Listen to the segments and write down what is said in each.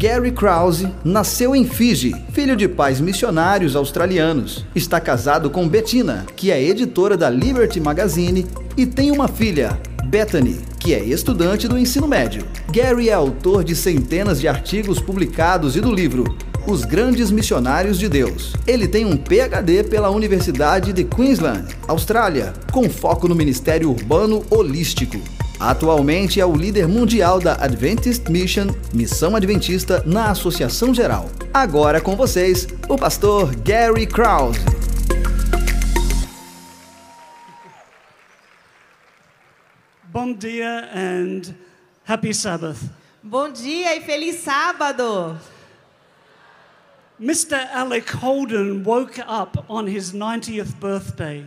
Gary Krause nasceu em Fiji, filho de pais missionários australianos. Está casado com Bettina, que é editora da Liberty Magazine, e tem uma filha, Bethany, que é estudante do ensino médio. Gary é autor de centenas de artigos publicados e do livro Os Grandes Missionários de Deus. Ele tem um PhD pela Universidade de Queensland, Austrália, com foco no Ministério Urbano Holístico. Atualmente é o líder mundial da Adventist Mission, Missão Adventista na Associação Geral. Agora com vocês, o pastor Gary Krause. Bom dia and happy Sabbath. Bom dia e feliz sábado. Mr. Alec Holden woke up on his 90th birthday.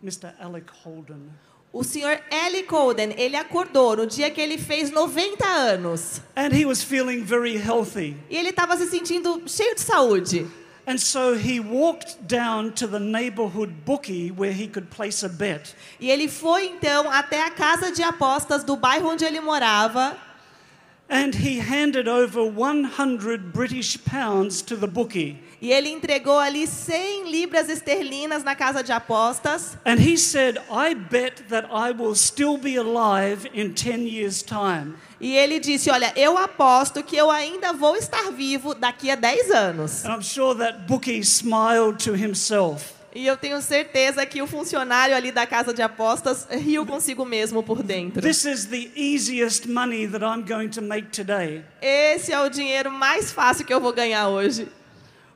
Mr. Alec Holden. O senhor Ellie Colden, ele acordou no dia que ele fez 90 anos. And he was feeling very healthy. E ele estava se sentindo cheio de saúde. And so he walked down to the neighborhood bookie where he could place a bet. E ele foi então até a casa de apostas do bairro onde ele morava. And he handed over 100 British pounds to the bookie. E ele entregou ali 100 libras esterlinas na casa de apostas. And he said, I bet that I will still be alive in 10 years' time. E ele disse: Olha, eu aposto que eu ainda vou estar vivo daqui a 10 anos. And I'm sure that bookie smiled to himself. E eu tenho certeza que o funcionário ali da casa de apostas riu consigo mesmo por dentro. This is the easiest money that I'm going to make today. Esse é o dinheiro mais fácil que eu vou ganhar hoje.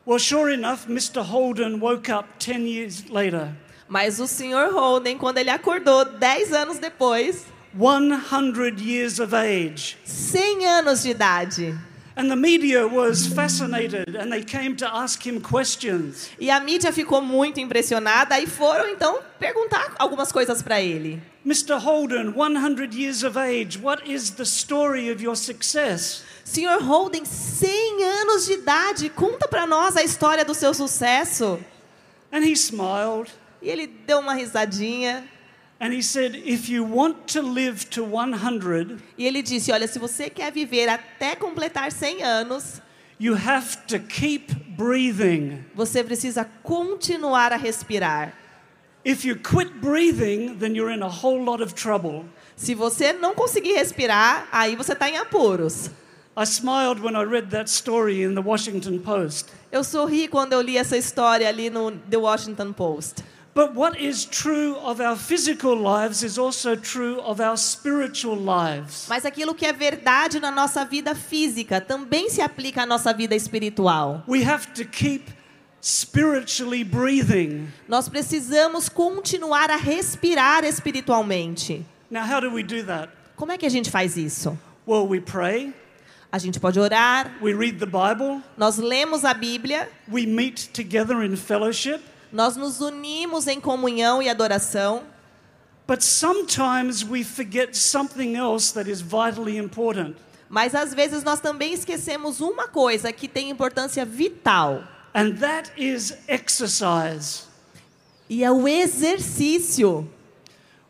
Well, sure enough, Mr. Holden woke up 10 years later. Mas o Sr. Holden, quando ele acordou 10 anos depois, 100 years of age. 100 anos de idade. And the media was fascinated and they came to ask him questions. E a mídia ficou muito impressionada e foram então perguntar algumas coisas para ele. Mr. Holden, 100 years of age, what is the story of your success? Sr. Holden, 100 anos de idade, conta para nós a história do seu sucesso. And he smiled E ele deu uma risadinha and he said, If you want to live to 100, e ele disse: "Olha, se você quer viver até completar 100 anos, you have to keep breathing. você precisa continuar a respirar. If you quit breathing, then you're in a whole lot of trouble. Se você não conseguir respirar, aí você está em apuros." I smiled when I read that story in the Washington Post. Eu sorri quando eu li essa história ali no The Washington Post. But what is true of our physical lives is also true of our spiritual lives. Mas aquilo que é verdade na nossa vida física também se aplica à nossa vida espiritual. We have to keep spiritually breathing. Nós precisamos continuar a respirar espiritualmente. Now, how do we do that? Como é que a gente faz isso? Well, we pray, A gente pode orar, we read the Bible, nós lemos a Bíblia, we meet together in fellowship, nós nos unimos em comunhão e adoração, but sometimes we forget something else that is vitally important. mas às vezes nós também esquecemos uma coisa que tem importância vital, And that is exercise. e é o exercício.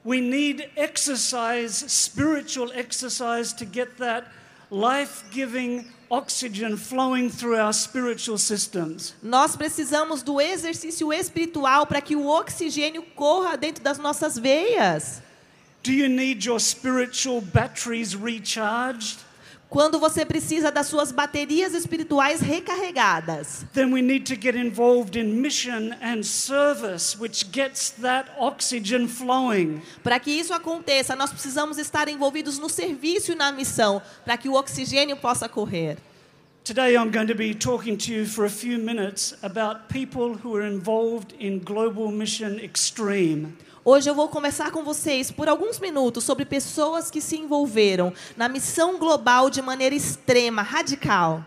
We need exercise, spiritual exercise, to get that life giving oxygen flowing through our spiritual systems. Nós precisamos do exercício espiritual para que o oxigênio corra dentro das nossas veias. Do you need your spiritual batteries recharged? Quando você precisa das suas baterias espirituais recarregadas. Then we need to get involved in mission and service, which gets that oxygen flowing. Para que isso aconteça, nós precisamos estar envolvidos no serviço e na missão, para que o oxigênio possa correr. Today, I'm going to be talking to you for a few minutes about people who are involved in Global Mission Extreme. Hoje eu vou conversar com vocês por alguns minutos sobre pessoas que se envolveram na missão global de maneira extrema, radical.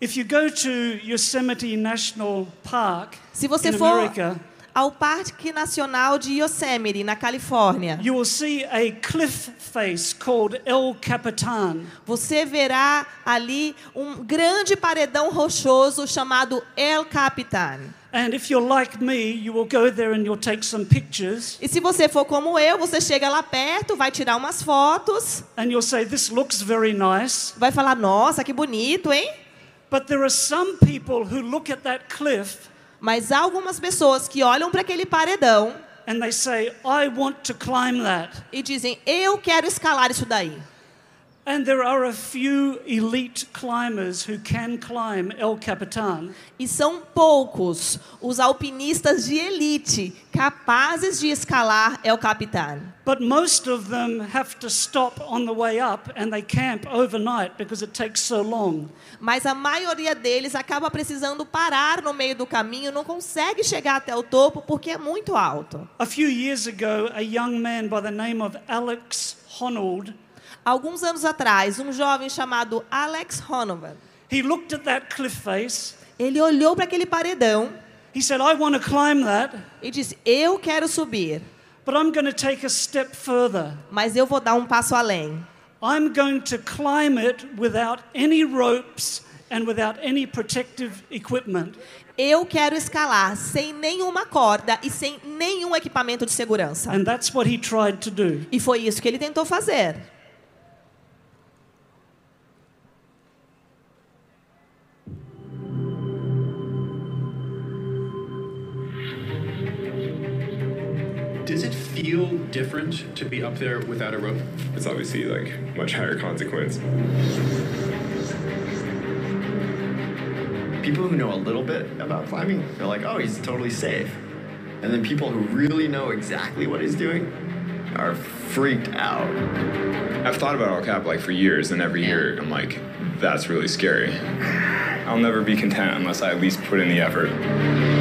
If you go to Yosemite National Park Se você for America, ao Parque Nacional de Yosemite, na Califórnia, you will see a cliff face called El Capitan. você verá ali um grande paredão rochoso chamado El Capitan. And if you're like me, you will go there and you'll take some pictures E se você for como eu, você chega lá perto, vai tirar umas fotos, and you'll say, This looks very nice. vai falar: Nossa, que bonito, hein? But there are some people who look at that cliff Mas há algumas pessoas que olham para aquele paredão say, e dizem: Eu quero escalar isso daí. E são poucos os alpinistas de elite capazes de escalar El Capitan. But most of them have to stop on the way up and they camp overnight because it takes so long. Mas a maioria deles acaba precisando parar no meio do caminho, não consegue chegar até o topo porque é muito alto. A few years ago, a young man by the name of Alex Honnold, Alguns anos atrás, um jovem chamado Alex Honovan, he looked at that cliff face. ele olhou para aquele paredão He said, I want to climb that, e disse: Eu quero subir, but I'm going to take a step further. mas eu vou dar um passo além. I'm going to climb it without any ropes and without any protective equipment. Eu quero escalar sem nenhuma corda e sem nenhum equipamento de segurança. And that's what he tried to do. E foi isso que ele tentou fazer. Feel different to be up there without a rope? It's obviously like much higher consequence. People who know a little bit about climbing, they're like, oh, he's totally safe. And then people who really know exactly what he's doing are freaked out. I've thought about El Cap like for years, and every year I'm like, that's really scary. I'll never be content unless I at least put in the effort.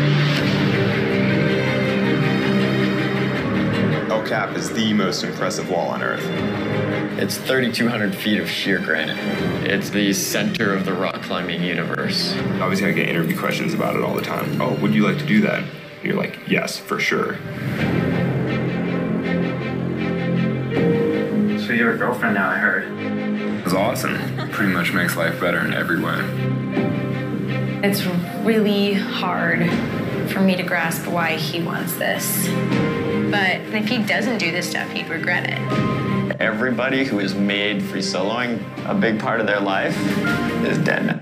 Cap is the most impressive wall on Earth. It's 3,200 feet of sheer granite. It's the center of the rock climbing universe. Obviously, I get interview questions about it all the time. Oh, would you like to do that? And you're like, yes, for sure. So you're a girlfriend now, I heard. It's awesome. Pretty much makes life better in every way. It's really hard for me to grasp why he wants this. But if he doesn't do this stuff, he'd regret it. Everybody who has made free soloing a big part of their life is dead now.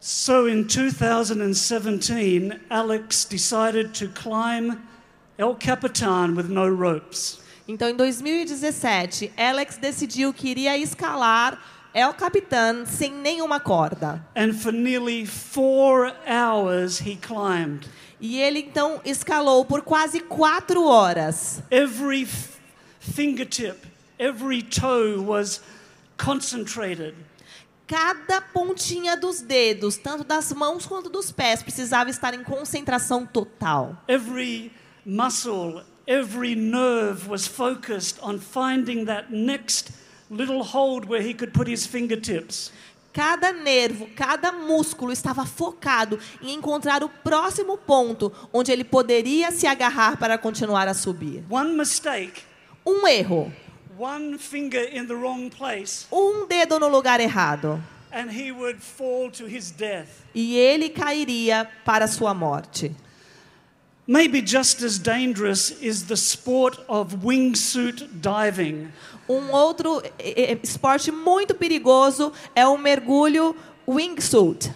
So in 2017, Alex decided to climb El Capitan with no ropes. Então, em 2017, Alex decidiu que iria escalar El Capitan sem nenhuma corda. And for nearly four hours, he climbed. E ele então escalou por quase quatro horas. Every fingertip, every toe was concentrated. Cada pontinha dos dedos, tanto das mãos quanto dos pés, precisava estar em concentração total. Every muscle, every nerve was focused on finding that next little hold where he could put his fingertips. Cada nervo, cada músculo estava focado em encontrar o próximo ponto onde ele poderia se agarrar para continuar a subir. One mistake, Um erro, one finger in the wrong place, um dedo no lugar errado, and he would fall to his death. e ele cairia para sua morte. Maybe just as dangerous is the sport of wingsuit diving. Um outro eh, eh, esporte muito perigoso é o mergulho wingsuit.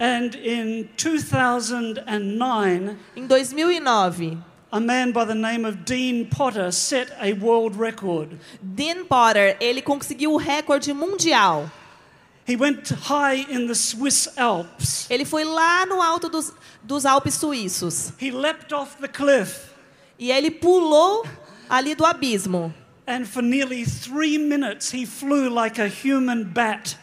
And in 2009, Em 2009, a man by the name of Dean Potter set a world record. Dean Potter ele conseguiu o recorde mundial. Ele foi lá no alto dos, dos Alpes suíços He leapt off the cliff, e ele pulou ali do abismo. and for nearly three minutes, he flew like a human bat.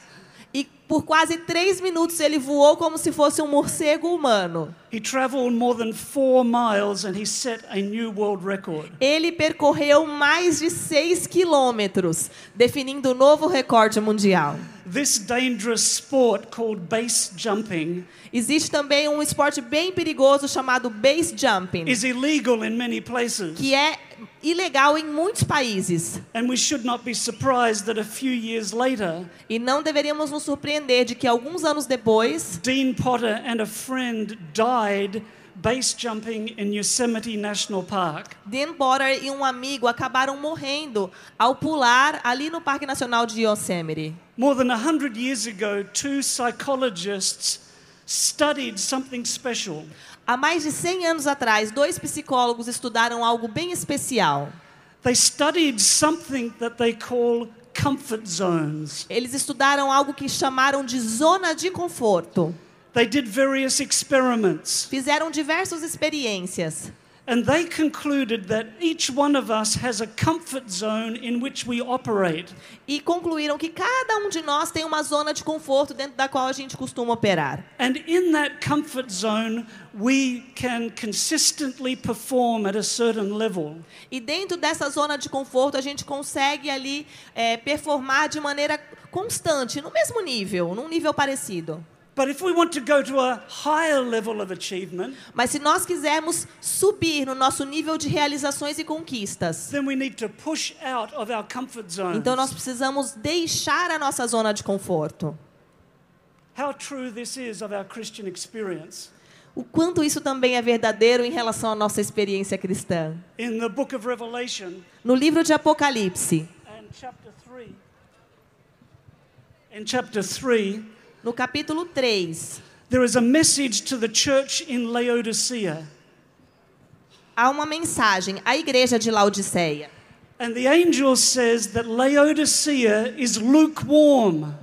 E por quase três minutos ele voou como se fosse um morcego humano. He traveled more than four miles and he set a new world record. Ele percorreu mais de seis quilômetros, definindo o novo recorde mundial. This dangerous sport called base jumping Existe também um esporte bem perigoso chamado base jumping, is illegal in many places. que é ilegal em muitos países. And we should not be surprised that a few years later, E não deveríamos nos surpreender de que alguns anos depois, Dean Potter and a friend died base jumping in Yosemite National Park. Dan Potter e um amigo acabaram morrendo ao pular ali no Parque Nacional de Yosemite. More than a hundred years ago, two psychologists studied something special. Há mais de 100 anos atrás, dois psicólogos estudaram algo bem especial. They studied something that they call comfort zones. Eles estudaram algo que chamaram de zona de conforto. They did various experiments, Fizeram diversas experiências. and they concluded that each one of us has a comfort zone in which we operate. E concluíram que cada um de nós tem uma zona de conforto dentro da qual a gente costuma operar. And in that comfort zone, we can consistently perform at a certain level. E dentro dessa zona de conforto, a gente consegue ali é, performar de maneira constante, no mesmo nível, num nível parecido. But if we want to go to a higher level of achievement, Mas se nós quisermos subir no nosso nível de realizações e conquistas, then we need to push out of our comfort zones. então nós precisamos deixar a nossa zona de conforto. How true this is of our Christian experience. O quanto isso também é verdadeiro em relação à nossa experiência cristã. In the book of Revelation, No livro de Apocalipse, and chapter 3, in chapter 3, no capítulo 3, there is a message to the church in Laodicea. há uma mensagem à igreja de Laodiceia. And the angel says that Laodicea is lukewarm.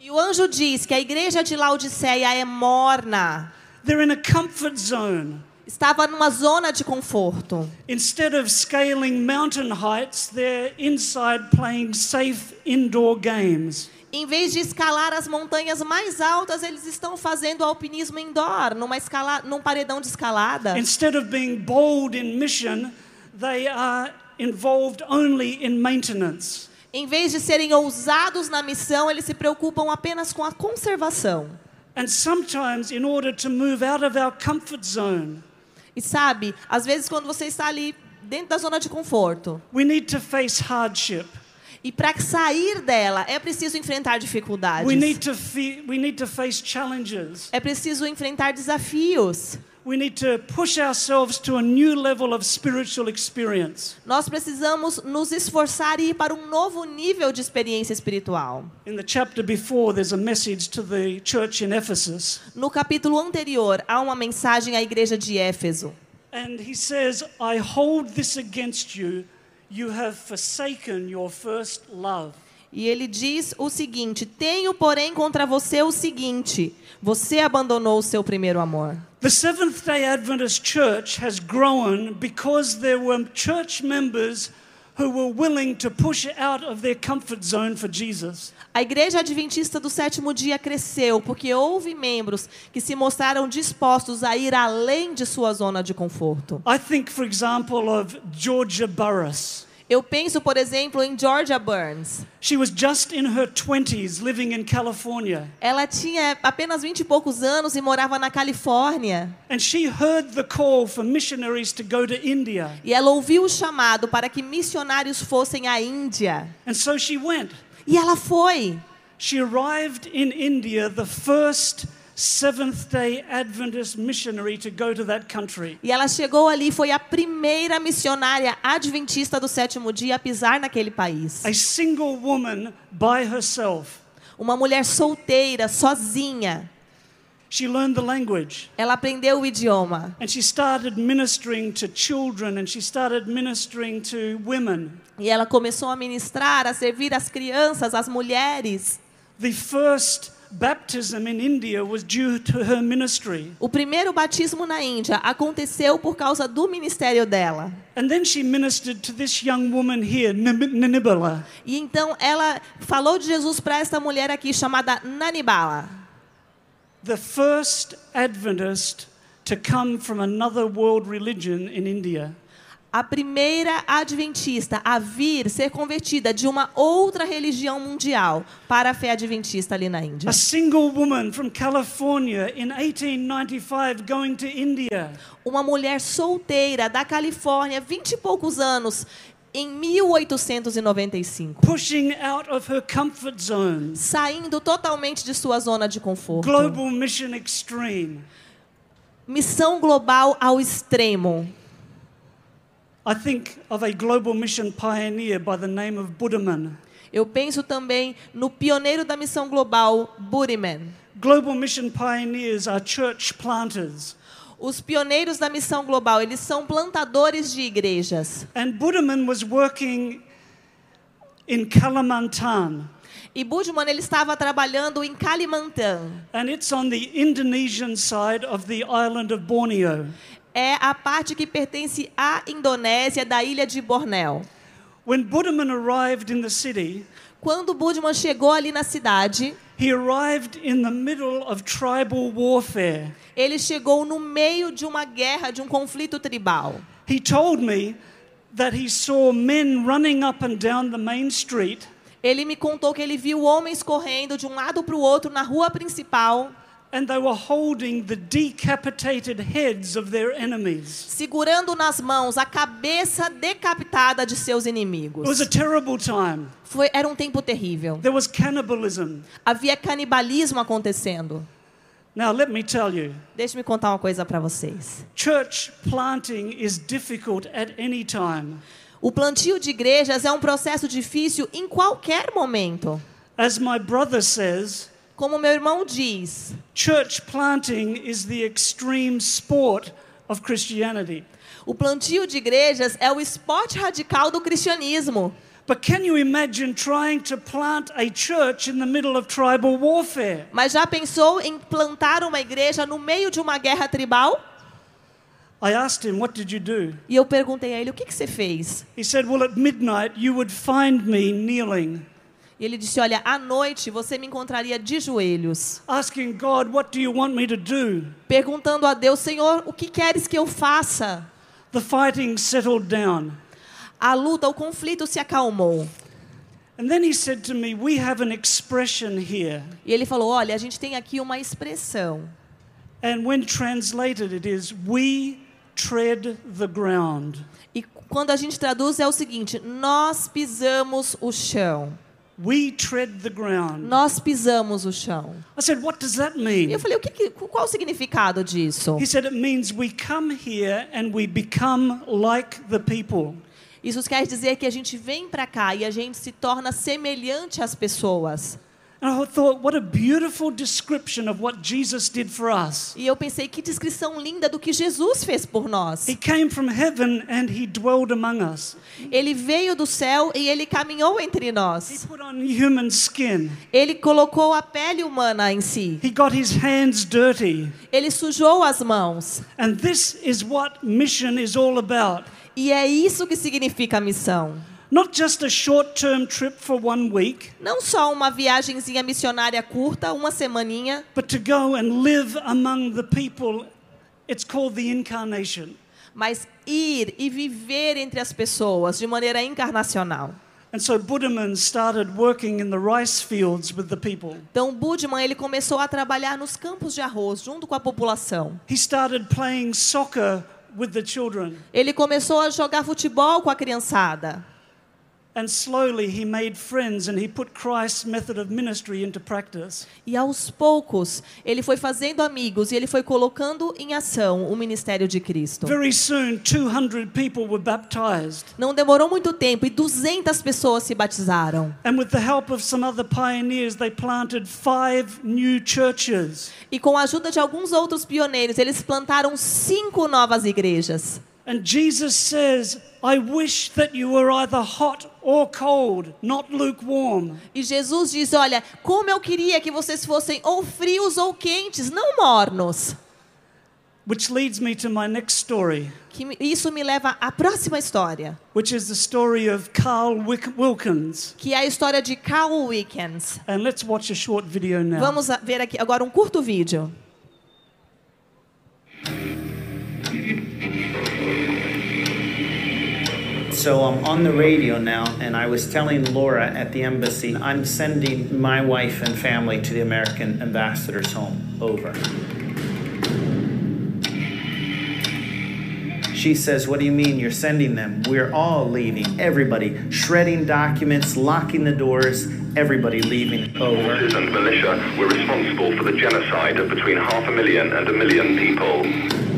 E o anjo diz que a igreja de Laodiceia é morna. They're in a comfort zone. Estava numa zona de conforto. Instead of scaling mountain heights, they're inside playing safe indoor games. Em vez de escalar as montanhas mais altas, eles estão fazendo alpinismo indoor, numa escala, num paredão de escalada. Instead of being bold in mission, they are involved only in maintenance. Em vez de serem ousados na missão, eles se preocupam apenas com a conservação. And sometimes, in order to move out of our comfort zone, E sabe, às vezes quando você está ali dentro da zona de conforto, we need to face hardship. e para sair dela é preciso enfrentar dificuldades. We need to, we need to face challenges. É preciso enfrentar desafios. We need to push ourselves to a new level of spiritual experience. Nós precisamos nos esforçar e ir para um novo nível de experiência espiritual. In the chapter before, there's a message to the church in Ephesus. No capítulo anterior, há uma mensagem à igreja de Éfeso. And he says, I hold this against you. You have forsaken your first love. E ele diz o seguinte: Tenho, porém, contra você o seguinte: você abandonou o seu primeiro amor. The Seventh day Adventist Church has grown because there were church members who were willing to push out of their comfort zone for Jesus. A igreja adventista do sétimo dia cresceu porque houve membros que se mostraram dispostos a ir além de sua zona de conforto. I think, for example, of Georgia Burris. Eu penso, por exemplo, em Georgia Burns. She was just in her 20s living in California. Ela tinha apenas vinte e poucos anos e morava na Califórnia. And she heard the call for missionaries to go to India. E ela ouviu o chamado para que missionários fossem à Índia. And so she went. E ela foi. She arrived in India, the first Seventh day Adventist missionary to go to that country. E ela chegou ali foi a primeira missionária adventista do sétimo dia a pisar naquele país. A single woman by herself. Uma mulher solteira, sozinha. She learned the language Ela aprendeu o idioma. and she started ministering to children and she started ministering to women. E ela começou a ministrar, a servir as crianças, as mulheres. The first baptism in India was due to her ministry. O primeiro batismo na Índia aconteceu por causa do ministério dela. And then she ministered to this young woman here, Nib- Ninibala. E então ela falou de Jesus para esta mulher aqui chamada Nanibala. the first Adventist to come from another world religion in India. A primeira adventista a vir ser convertida de uma outra religião mundial para a fé adventista ali na Índia. A single woman from California in 1895 going to India. Uma mulher solteira da Califórnia, vinte e poucos anos, em 1895. pushing out of her comfort zone. Saindo totalmente de sua zona de conforto. Global Mission Extreme. Missão global ao extremo. I think of a global mission pioneer by the name of Buddhaman. Eu penso também no pioneiro da missão global, Buriman. Global mission pioneers are church planters. Os pioneiros da missão global, eles são plantadores de igrejas. And Buddhaman was working in Kalimantan. E Budman ele estava trabalhando em Kalimantan. And it's on the Indonesian side of the island of Borneo. É a parte que pertence à Indonésia, da ilha de Bornéu. When Buddhaman arrived in the city, Quando Budman chegou ali na cidade, he arrived in the middle of tribal warfare. ele chegou no meio de uma guerra, de um conflito tribal. He told me that he saw men running up and down the main street Ele me contou que ele viu homens correndo de um lado para o outro na rua principal, and they were holding the decapitated heads of their enemies. segurando nas mãos a cabeça decapitada de seus It was inimigos. a terrible time. Foi, era um tempo terrível. There was cannibalism. Havia canibalismo acontecendo. Now, let me tell you Deixe-me contar uma coisa para vocês. church planting is difficult at any time. O plantio de igrejas é um processo difícil em qualquer momento. As my brother says, Como meu irmão diz, church planting is the extreme sport of Christianity. o plantio de igrejas é o esporte radical do cristianismo. But can you imagine trying to plant a church in the middle of tribal warfare? Mas já pensou em plantar uma igreja no meio de uma guerra tribal? I asked him, What did you do? E eu perguntei a ele: o que, que você fez? He said, Well, at midnight you would find me kneeling, E ele disse: Olha, à noite você me encontraria de joelhos, asking God, What do you want me to do? perguntando a Deus: Senhor, o que queres que eu faça? The fighting settled down. A luta, o conflito se acalmou. And then he said to me, We have an expression here. E ele falou: Olha, a gente tem aqui uma expressão. And when translated, it is, We tread the ground. E quando a gente traduz é o seguinte: nós pisamos o chão. We tread the ground. Nós pisamos o chão. I said, What does that mean? eu falei: o que- qual o significado disso? He said, It means we come here and we become like the people. Isso quer dizer que a gente vem para cá e a gente se torna semelhante às pessoas. And I thought, what a beautiful description of what Jesus did for us. E eu pensei que descrição linda do que Jesus fez por nós. He came from heaven and he dwelled among us. Ele veio do céu e ele caminhou entre He nós. put on human skin. Ele colocou a pele humana em si. He got his hands dirty. Ele sujou as mãos. And this is what mission is all about. E é isso que significa a missão. Not just a short term trip for one week, Não só uma viagenzinha missionária curta, uma semaninha, but to go and live among the people. It's called the incarnation. mas ir e viver entre as pessoas de maneira encarnacional. And so Buddhaman started working in the rice fields with the people. Então, Budman ele começou a trabalhar nos campos de arroz junto com a população. He started playing soccer with the children. Ele começou a jogar futebol com a criançada. E aos poucos, ele foi fazendo amigos e ele foi colocando em ação o ministério de Cristo. Very soon, 200 people were baptized. Não demorou muito tempo e 200 pessoas se batizaram. And with the help of some other pioneers, they planted five new churches. E com a ajuda de alguns outros pioneiros, eles plantaram cinco novas igrejas. And Jesus says, I wish that you were either hot or cold, not lukewarm. E Jesus diz: Olha, como eu queria que vocês fossem ou frios ou quentes, não mornos. Which leads me to my next story, Que isso me leva à próxima história, which is the story of Carl Wilkins. que é a história de Carl Wickens. And let's watch a short video now. Vamos ver aqui agora um curto vídeo. So I'm on the radio now, and I was telling Laura at the embassy, I'm sending my wife and family to the American ambassador's home. Over. She says, What do you mean you're sending them? We're all leaving. Everybody. Shredding documents, locking the doors, everybody leaving. Over. and militia were responsible for the genocide of between half a million and a million people.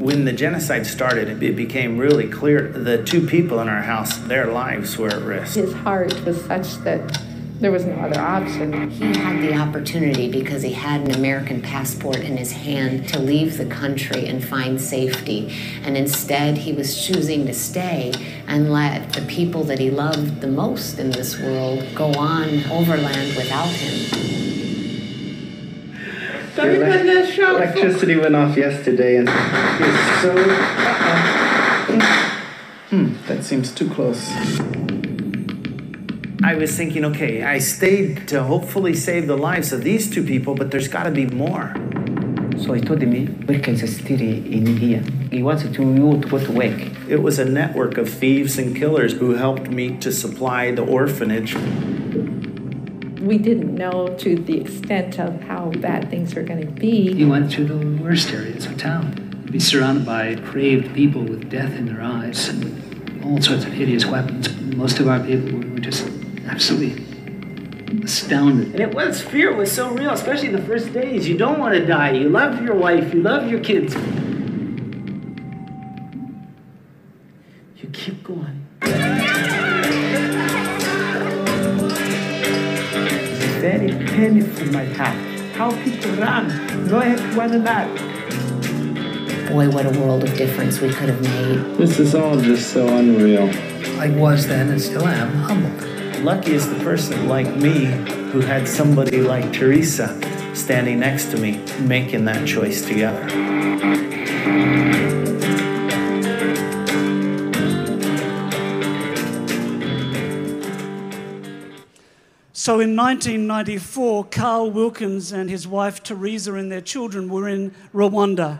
When the genocide started, it became really clear the two people in our house, their lives were at risk. His heart was such that there was no other option. He had the opportunity because he had an American passport in his hand to leave the country and find safety. And instead, he was choosing to stay and let the people that he loved the most in this world go on overland without him. The elec- electricity went off yesterday, and it's so. Hmm, that seems too close. I was thinking, okay, I stayed to hopefully save the lives of these two people, but there's got to be more. So he told me, work in the city in India. He wanted to you to go to work. It was a network of thieves and killers who helped me to supply the orphanage. We didn't know to the extent of how bad things were going to be. He went through the worst areas of town. He'd be surrounded by depraved people with death in their eyes and all sorts of hideous weapons. Most of our people were just absolutely astounded. And it was, fear was so real, especially the first days. You don't want to die. You love your wife, you love your kids. You keep going. Very painful, my heart. How people run, no at one another. Boy, what a world of difference we could have made. This is all just so unreal. I was then and still am humbled. Lucky is the person like me who had somebody like Teresa standing next to me making that choice together. So in 1994, Carl Wilkins and his wife Teresa and their children were in Rwanda.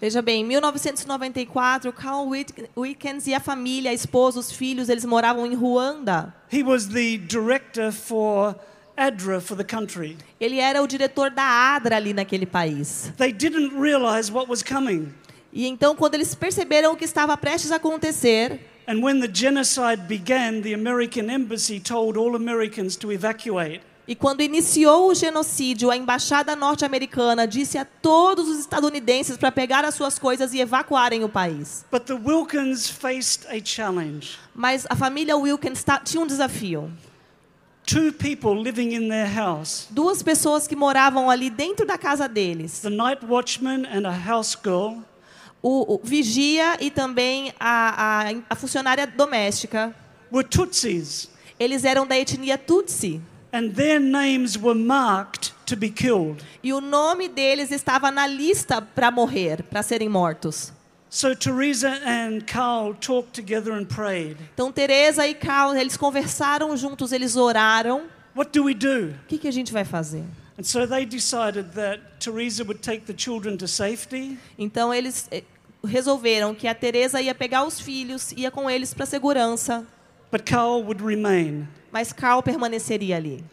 Veja bem, em 1994, Carl Wilkins e a família, a esposa, os filhos, eles moravam em Ruanda. He was the director for ADRA for the country. Ele era o diretor da ADRA ali naquele país. They didn't realize what was coming. E então, quando eles perceberam o que estava prestes a acontecer, And when the genocide began, the American embassy told all Americans to evacuate. e quando iniciou o genocídio, a embaixada norte-americana disse a todos os estadunidenses para pegar as suas coisas e evacuarem o país. But the Wilkins faced a challenge. Mas a família Wilkins tinha um desafio. Two people living in their house, Duas pessoas que moravam ali dentro da casa deles. the night watchman and a house girl, O, o vigia e também a, a, a funcionária doméstica. were Tutsis, Eles eram da etnia Tutsi. and their names were marked to be killed. E o nome deles estava na lista para morrer, para serem mortos. So Teresa and Carl talked together and prayed. Então Teresa e Carl, eles conversaram juntos, eles oraram. What do we do? O que, que a gente vai fazer? And so they decided that Teresa would take the children to safety, Então eles eh, resolveram que a Teresa ia pegar os filhos, ia com eles para segurança, but Carl would remain. mas Carl permaneceria ali.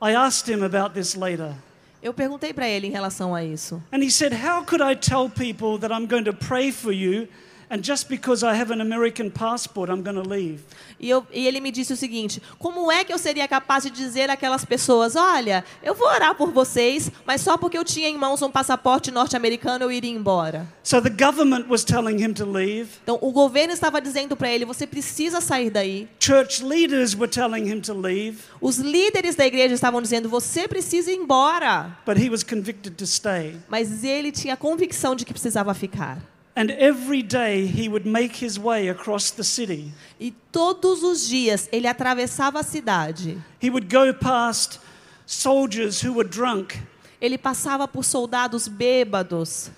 I asked him about this later. Eu perguntei para ele em relação a isso. And he said, How could I tell people that I'm going to pray for you and just because I have an American passport, I'm going to leave? E, eu- e ele me disse o seguinte: como é que eu seria capaz de dizer àquelas pessoas: olha, eu vou orar por vocês, mas só porque eu tinha em mãos um passaporte norte-americano eu iria embora? So the government was telling him to leave. Então o governo estava dizendo para ele: você precisa sair daí. Church leaders were telling him to leave, Os líderes da igreja estavam dizendo: você precisa ir embora. but he was convicted to stay. Mas ele tinha a convicção de que precisava ficar. And every day he would make his way across the city. E todos os dias ele atravessava a cidade. He would go past soldiers who were drunk, Ele passava por soldados bêbados,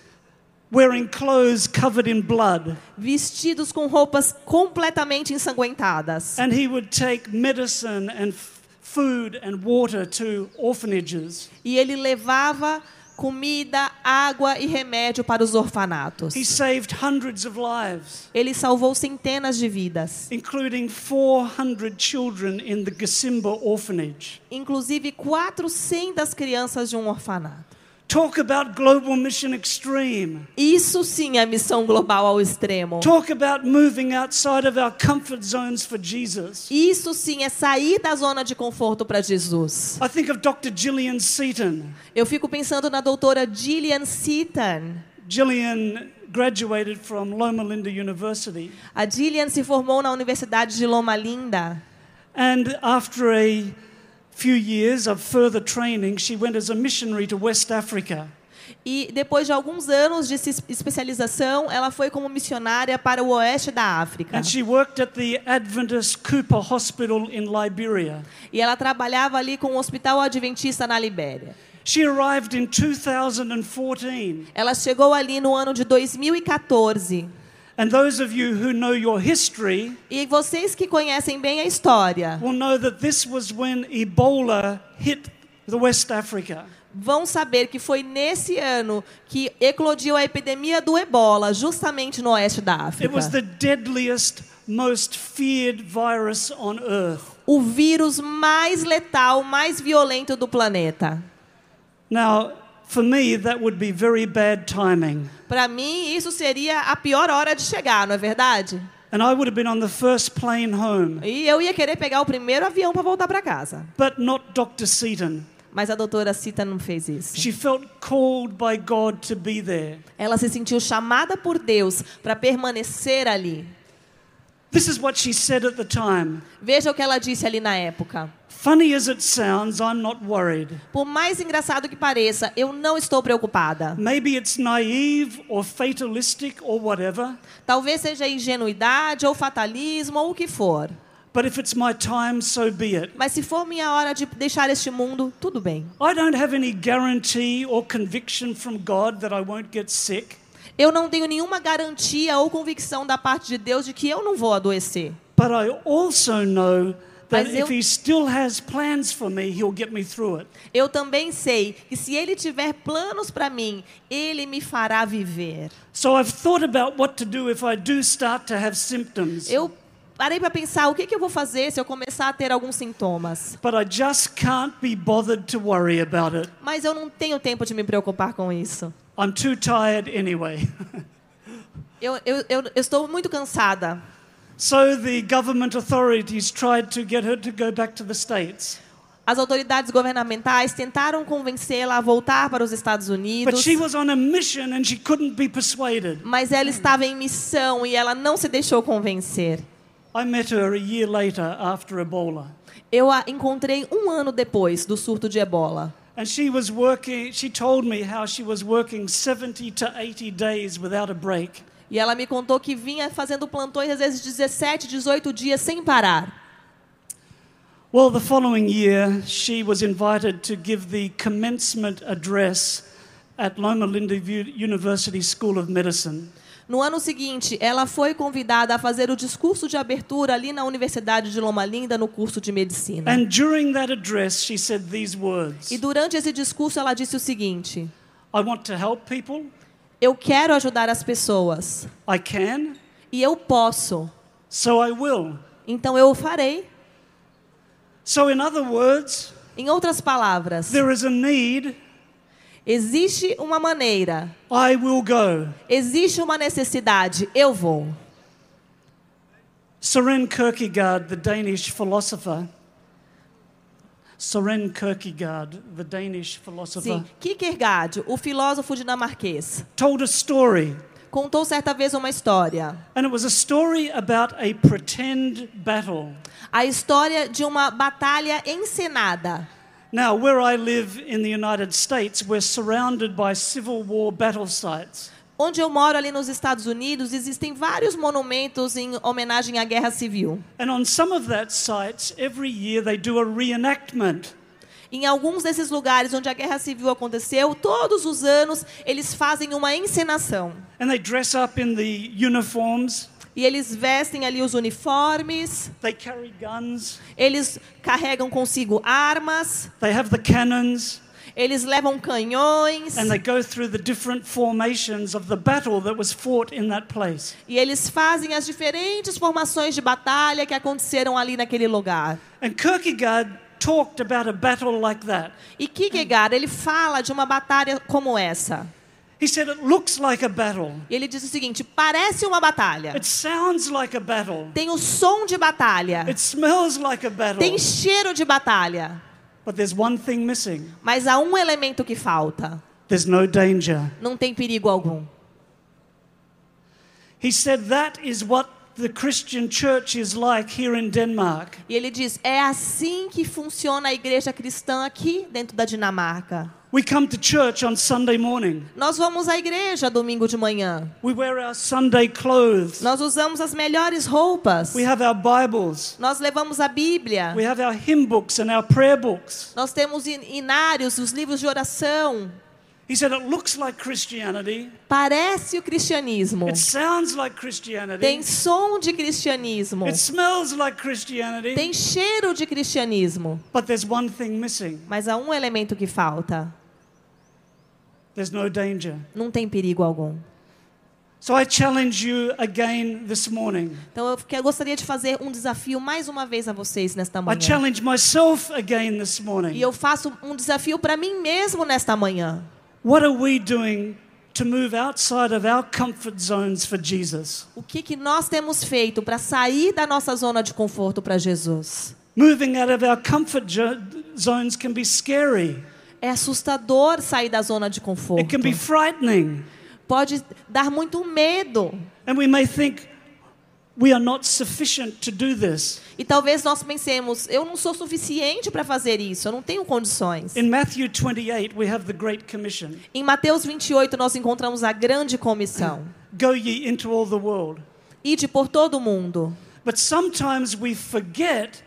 wearing clothes covered in blood. vestidos com roupas completamente ensanguentadas. And he would take medicine and food and water to orphanages. E ele levava comida, água e remédio para os orfanatos. Ele salvou centenas de vidas, including 400 children in the Gasimba orphanage. inclusive 400 crianças de um orfanato. Talk about global mission extreme. Isso sim é missão global ao extremo. Talk about moving outside of our comfort zones for Jesus. Isso sim é sair da zona de conforto para Jesus. I think of Dr. Gillian Seaton. Eu fico pensando na doutora Gillian Seaton. Gillian graduated from Loma Linda University. A Gillian se formou na Universidade de Loma Linda. And after a few years of further training, she went as a missionary to West Africa. E depois de alguns anos de especialização, ela foi como missionária para o oeste da África. And she worked at the in Liberia. E ela trabalhava ali com o Hospital Adventista na Libéria. She arrived in 2014. Ela chegou ali no ano de 2014. And those of you who know your history E vocês que conhecem bem a história will know that this was when Ebola hit the West Africa. vão saber que foi nesse ano que eclodiu a epidemia do ebola, justamente no oeste da It was África. the deadliest, most feared virus on earth. O vírus mais letal, mais violento do planeta. Now, for me, that would be very bad timing. Para mim, isso seria a pior hora de chegar, não é verdade? And I would have been on the first plane home. E eu ia querer pegar o primeiro avião para voltar para casa. But not Dr. Seaton. Mas a doutora Cita não fez isso. She felt called by God to be there. Ela se sentiu chamada por Deus para permanecer ali. This is what she said at the time. Veja o que ela disse ali na época. Funny as it sounds, I'm not worried. Por mais engraçado que pareça, eu não estou preocupada. Maybe it's naive or fatalistic or whatever, Talvez seja ingenuidade ou fatalismo ou o que for. but if it's my time, so be it. Mas se for minha hora de deixar este mundo, tudo bem. I don't have any guarantee or conviction from God that I won't get sick, Eu não tenho nenhuma garantia ou convicção da parte de Deus de que eu não vou adoecer. but I also know Mas eu- if He still has plans for me, He'll get me through it. Eu também sei que se Ele tiver planos para mim, Ele me fará viver. So I've thought about what to do if I do start to have symptoms. Eu parei para pensar o que, que eu vou fazer se eu começar a ter alguns sintomas. But I just can't be bothered to worry about it. Mas eu não tenho tempo de me preocupar com isso. I'm too tired anyway. Eu, eu, eu, eu estou muito cansada. So the government authorities tried to get her to go back to the States. As autoridades governamentais tentaram convencê-la a voltar para os Estados But Unidos, she was on a mission and she couldn't be persuaded. mas ela estava em missão e ela não se deixou convencer. I met her a year later after Ebola. Eu a encontrei um ano depois do surto de ebola. And she was working, she told me how she was working 70 to 80 days without a break. E ela me contou que vinha fazendo plantões às vezes 17, 18 dias sem parar. Well, the following year, she was invited to give the commencement address at Loma Linda University School of Medicine. No ano seguinte, ela foi convidada a fazer o discurso de abertura ali na Universidade de Loma Linda no curso de medicina. And during that address, she said these words E durante esse discurso ela disse o seguinte: I want to help people, Eu quero ajudar as pessoas I can, e eu posso. so I will. Então eu o farei. So, in other words, Em outras palavras, there is a need, existe uma maneira, I will go. existe uma necessidade, eu vou. Soren Kierkegaard, the Danish philosopher, Soren Kierkegaard, the Danish philosopher, Sim, Kierkegaard, o filósofo dinamarquês, told a story. contou certa vez uma história. And it was a story about a pretend battle. A história de uma batalha encenada. Now, where I live in the United States, we're surrounded by Civil War battle sites. Onde eu moro ali nos Estados Unidos, existem vários monumentos em homenagem à Guerra Civil. And on some of that sites, every year they do a reenactment. Em alguns desses lugares onde a Guerra Civil aconteceu, todos os anos eles fazem uma encenação. And they dress up in the uniforms, E eles vestem ali os uniformes, they carry guns, eles carregam consigo armas, they have the cannons, Eles levam canhões and they go through the different formations of the battle that was fought in that place. e eles fazem as diferentes formações de batalha que aconteceram ali naquele lugar. And Kierkegaard talked about a battle like that. E Kierkegaard, ele fala de uma batalha como essa. He said it looks like a battle. E ele diz o seguinte: parece uma batalha. It sounds like a battle. Tem o som de batalha. It smells like a battle. Tem cheiro de batalha. But there's one thing missing. Mas há um elemento que falta. There's no danger. Não tem perigo algum. He said that is what the Christian church is like here in Denmark. E ele diz: é assim que funciona a igreja cristã aqui dentro da Dinamarca. We come to church on Sunday morning. Nós vamos à igreja domingo de manhã. We wear our Sunday clothes. Nós usamos as melhores roupas. We have our Bibles. Nós levamos a Bíblia. We have our hymn books and our prayer books. Nós temos inários, os livros de oração. He said it looks like Christianity. Parece o cristianismo. It sounds like Christianity. Tem som de cristianismo. It smells like Christianity. Tem cheiro de cristianismo. But there's one thing missing. Mas há um elemento que falta. There's no danger. Não tem perigo algum. So I challenge you again this morning. Então eu, gostaria de fazer um desafio mais uma vez a vocês nesta manhã. I challenge myself again this morning. E eu faço um desafio para mim mesmo nesta manhã. What are we doing to move outside of our comfort zones for Jesus? O que que nós temos feito para sair da nossa zona de conforto para Jesus? Moving out of our comfort zones can be scary. É assustador sair da zona de conforto. It can be frightening. Pode dar muito medo. And we may think we are not sufficient to do this. E talvez nós pensemos, eu não sou suficiente para fazer isso, eu não tenho condições. In Matthew 28 we have the great commission. Em Mateus 28 nós encontramos a grande comissão. Go ye into all the world. Ide por todo o mundo. But sometimes we forget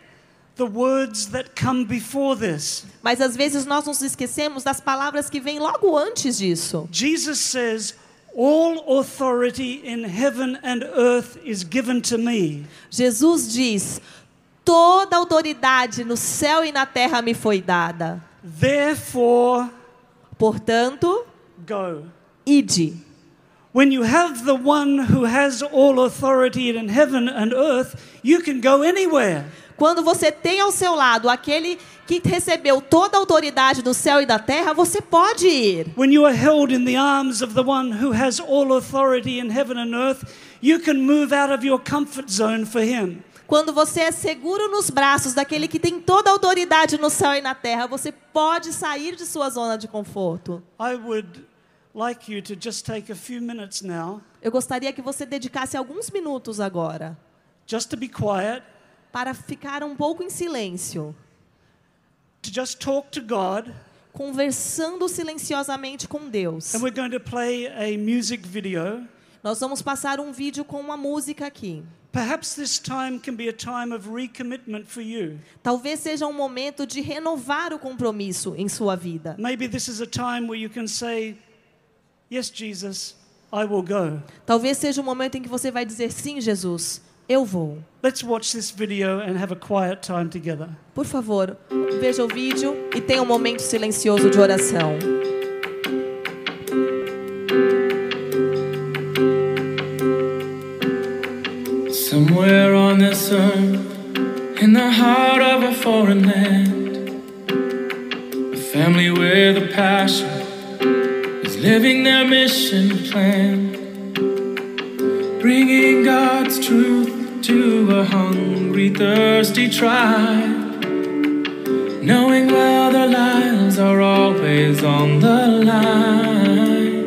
the words that come before this. Mas às vezes nós nos esquecemos das palavras que vêm logo antes disso. Jesus says, All authority in heaven and earth is given to me. Jesus diz: Toda autoridade no céu e na terra me foi dada. Therefore, portanto, go. Ide. When you have the one who has all authority in heaven and earth, you can go anywhere. Quando você tem ao seu lado aquele que recebeu toda a autoridade do céu e da terra, você pode ir. When you are held in the arms of the one who has all authority in heaven and earth, you can move out of your comfort zone for him. Quando você é seguro nos braços daquele que tem toda a autoridade no céu e na terra, você pode sair de sua zona de conforto. I would like you to just take a few minutes now. Eu gostaria que você dedicasse alguns minutos agora. Just to be quiet. Para ficar um pouco em silêncio. To just talk to God. Conversando silenciosamente com Deus. And we're going to play a music video. Nós vamos passar um vídeo com uma música aqui. Perhaps this time can be a time of recommitment for you. Talvez seja um momento de renovar o compromisso em sua vida. Maybe this is a time where you can say, "Yes, Jesus, I will go." Talvez seja um momento em que você vai dizer sim, Jesus, eu vou. Let's watch this video and have a quiet time together. Por favor, veja o vídeo e tenha um momento silencioso de oração. Somewhere on this earth, in the heart of a foreign land, a family with a passion is living their mission plan, thirsty tribe, knowing well their lives are always on the line.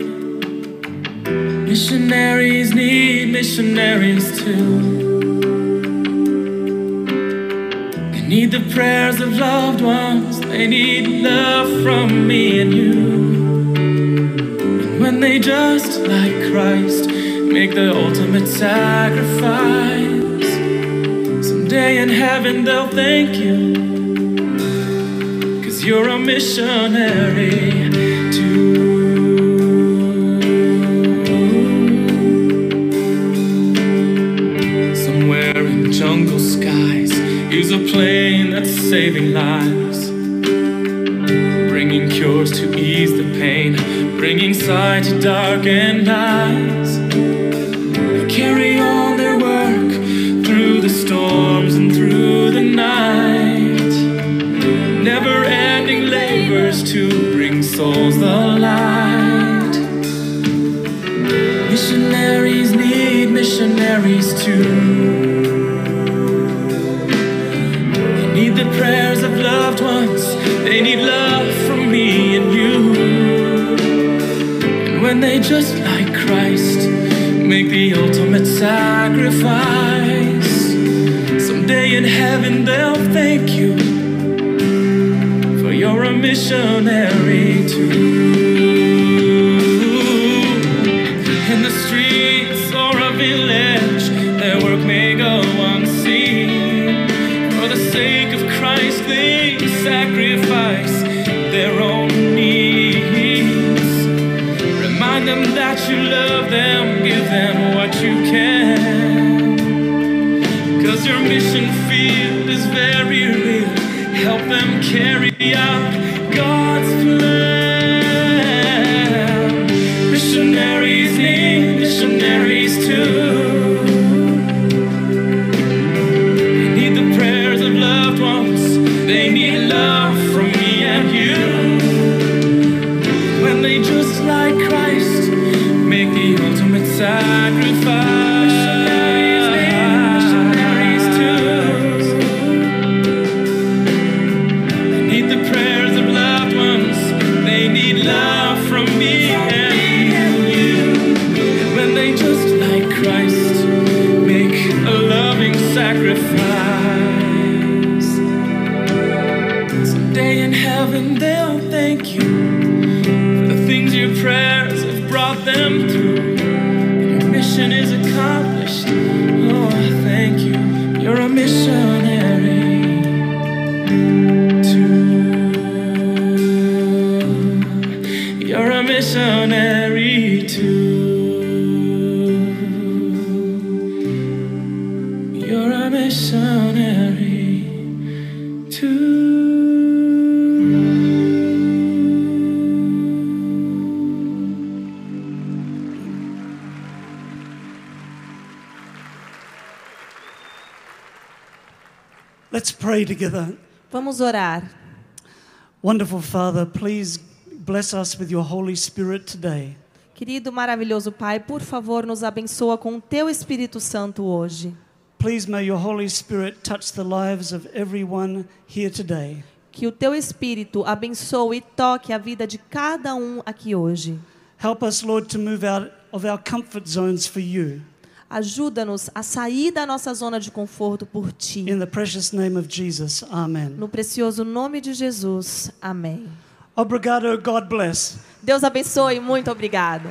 Missionaries need missionaries too. They need the prayers of loved ones, they need love from me and you. And when they just like Christ make the ultimate sacrifice, someday in heaven they'll thank you. Cause you're a missionary too. Somewhere in jungle skies, is a plane that's saving lives, bringing cures to ease the pain, bringing sight to darkened eyes. Missionaries. They need the prayers of loved ones. They need love from me and you. And when they just like Christ, make the ultimate sacrifice. Someday in heaven they'll thank you for you're a missionary too. You love them, Mission. Pray together. Vamos orar. Wonderful Father, please bless us with your Holy Spirit today. Querido maravilhoso Pai, por favor, nos abençoa com o teu Espírito Santo hoje. Please may your Holy Spirit touch the lives of everyone here today. Que o teu Espírito abençoe e toque a vida de cada um aqui hoje. Help us, Lord, to move out of our comfort zones for you. Ajuda-nos a sair da nossa zona de conforto por ti. In the precious name of Jesus. Amen. No precioso nome de Jesus. Amém. Obrigado, God bless. Deus abençoe, muito obrigado.